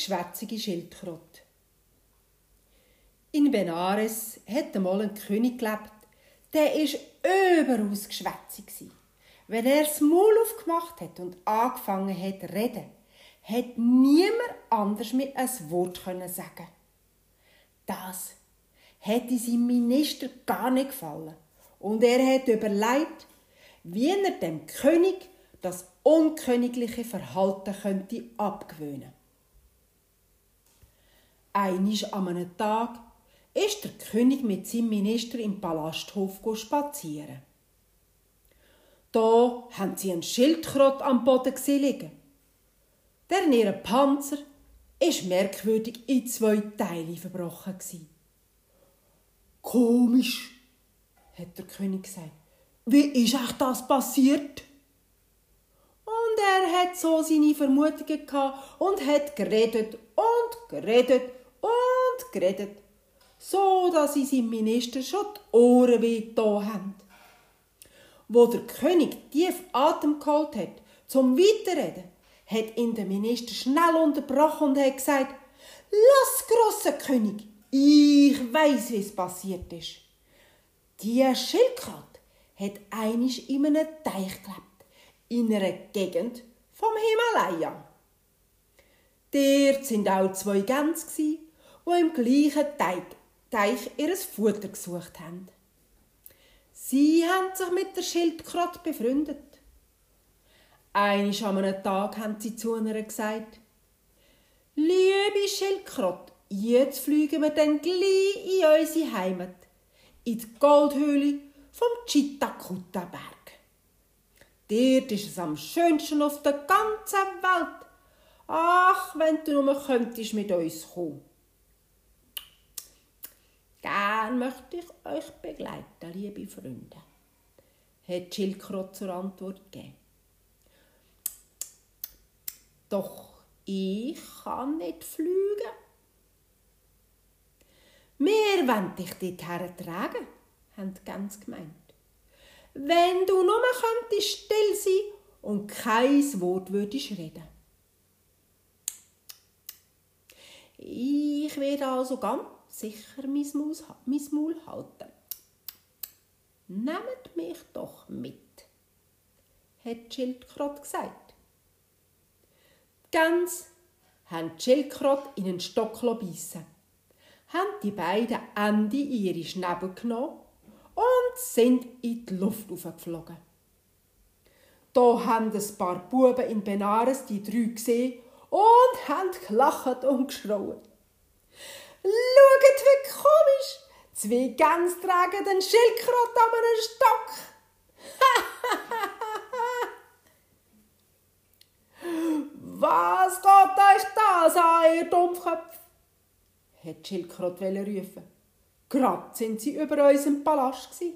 geschwätzige Schildkröte. In Benares hat einmal ein König gelebt, der ist überaus geschwätzig Wenn er das Maul aufgemacht hat und angefangen hat zu reden, hat niemand anders mit ein Wort sagen. Das hätte seinem Minister gar nicht gefallen. Und er hat überlegt, wie er dem König das unkönigliche Verhalten könnte abgewöhnen. Einisch an einem Tag ist der König mit seinem Minister im Palasthof spazieren. Da haben sie einen Schildkrott am Boden liegen. Der ihre Panzer ist merkwürdig in zwei Teile verbrochen Komisch, hat der König gesagt. Wie ist euch das passiert? Und er hat so seine Vermutungen gehabt und hat geredet und geredet und geredet, so dass sie seinem Minister schon die Ohren weh haben. Wo der König tief Atem geholt hat, zum Weiterreden, hat ihn der Minister schnell unterbrochen und hat gesagt, Lass, grosser König, ich weiß, wie es passiert ist. Die Schildkröte hat einisch in einem Teich gelebt, in einer Gegend vom Himalaya. Dort sind auch zwei Gänse, die im gleichen Teich, Teich ihr Futter gesucht haben. Sie haben sich mit der Schildkröte befreundet. Einisch an einem Tag haben sie zu einer gesagt, Liebe Schildkröte, jetzt fliegen wir dann gleich in unsere Heimat in die Goldhöhle vom Chitakutta-Berg. Dort ist es am schönsten auf der ganzen Welt. Ach, wenn du nur könntest mit uns kommen. Gern möchte ich euch begleiten, liebe Freunde, hat Schildkröte zur Antwort gegeben. Doch ich kann nicht fliegen. Wir wollen dich dorthin tragen, haben die Gänse gemeint. Wenn du nur könntest still sein und kein Wort würdest reden. Ich werde also ganz sicher mein Maul, halten. Nehmt mich doch mit, hat die Schildkröte gesagt. Die Gänse haben die Schildkröte in einen Stock beißen haben die beiden Ende in ihre Schnäbel genommen und sind in die Luft aufgeflogen. Da haben ein paar Buben in Benares die drei gesehen und haben gelacht und geschrauen. Schaut, wie komisch! Zwei Gänse tragen den Schildkröte an einem Stock. Was geht euch das an, ihr Dummköpfe? hat Schildkröte rufen. Gerade sind sie über unserem Palast gsi.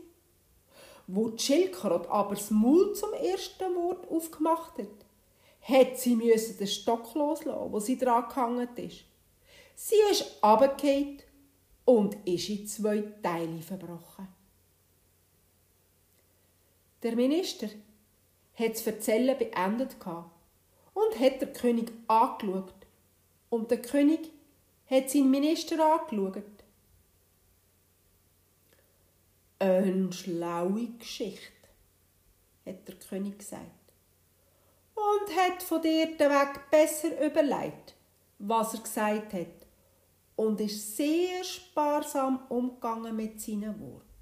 Wo die Schildkröte aber das Maul zum ersten Wort aufgemacht hat, hat sie den Stock loslassen, wo sie dran gehangen ist. Sie ist runtergefallen und ist in zwei Teile verbrochen. Der Minister hat das Erzählen beendet und hat den König angeschaut. Und der König hat seinen Minister angeschaut. Eine schlaue Geschichte, hat der König gesagt. Und hat von dir den Weg besser überlegt, was er gesagt hat, und ist sehr sparsam umgegangen mit seinen Worten.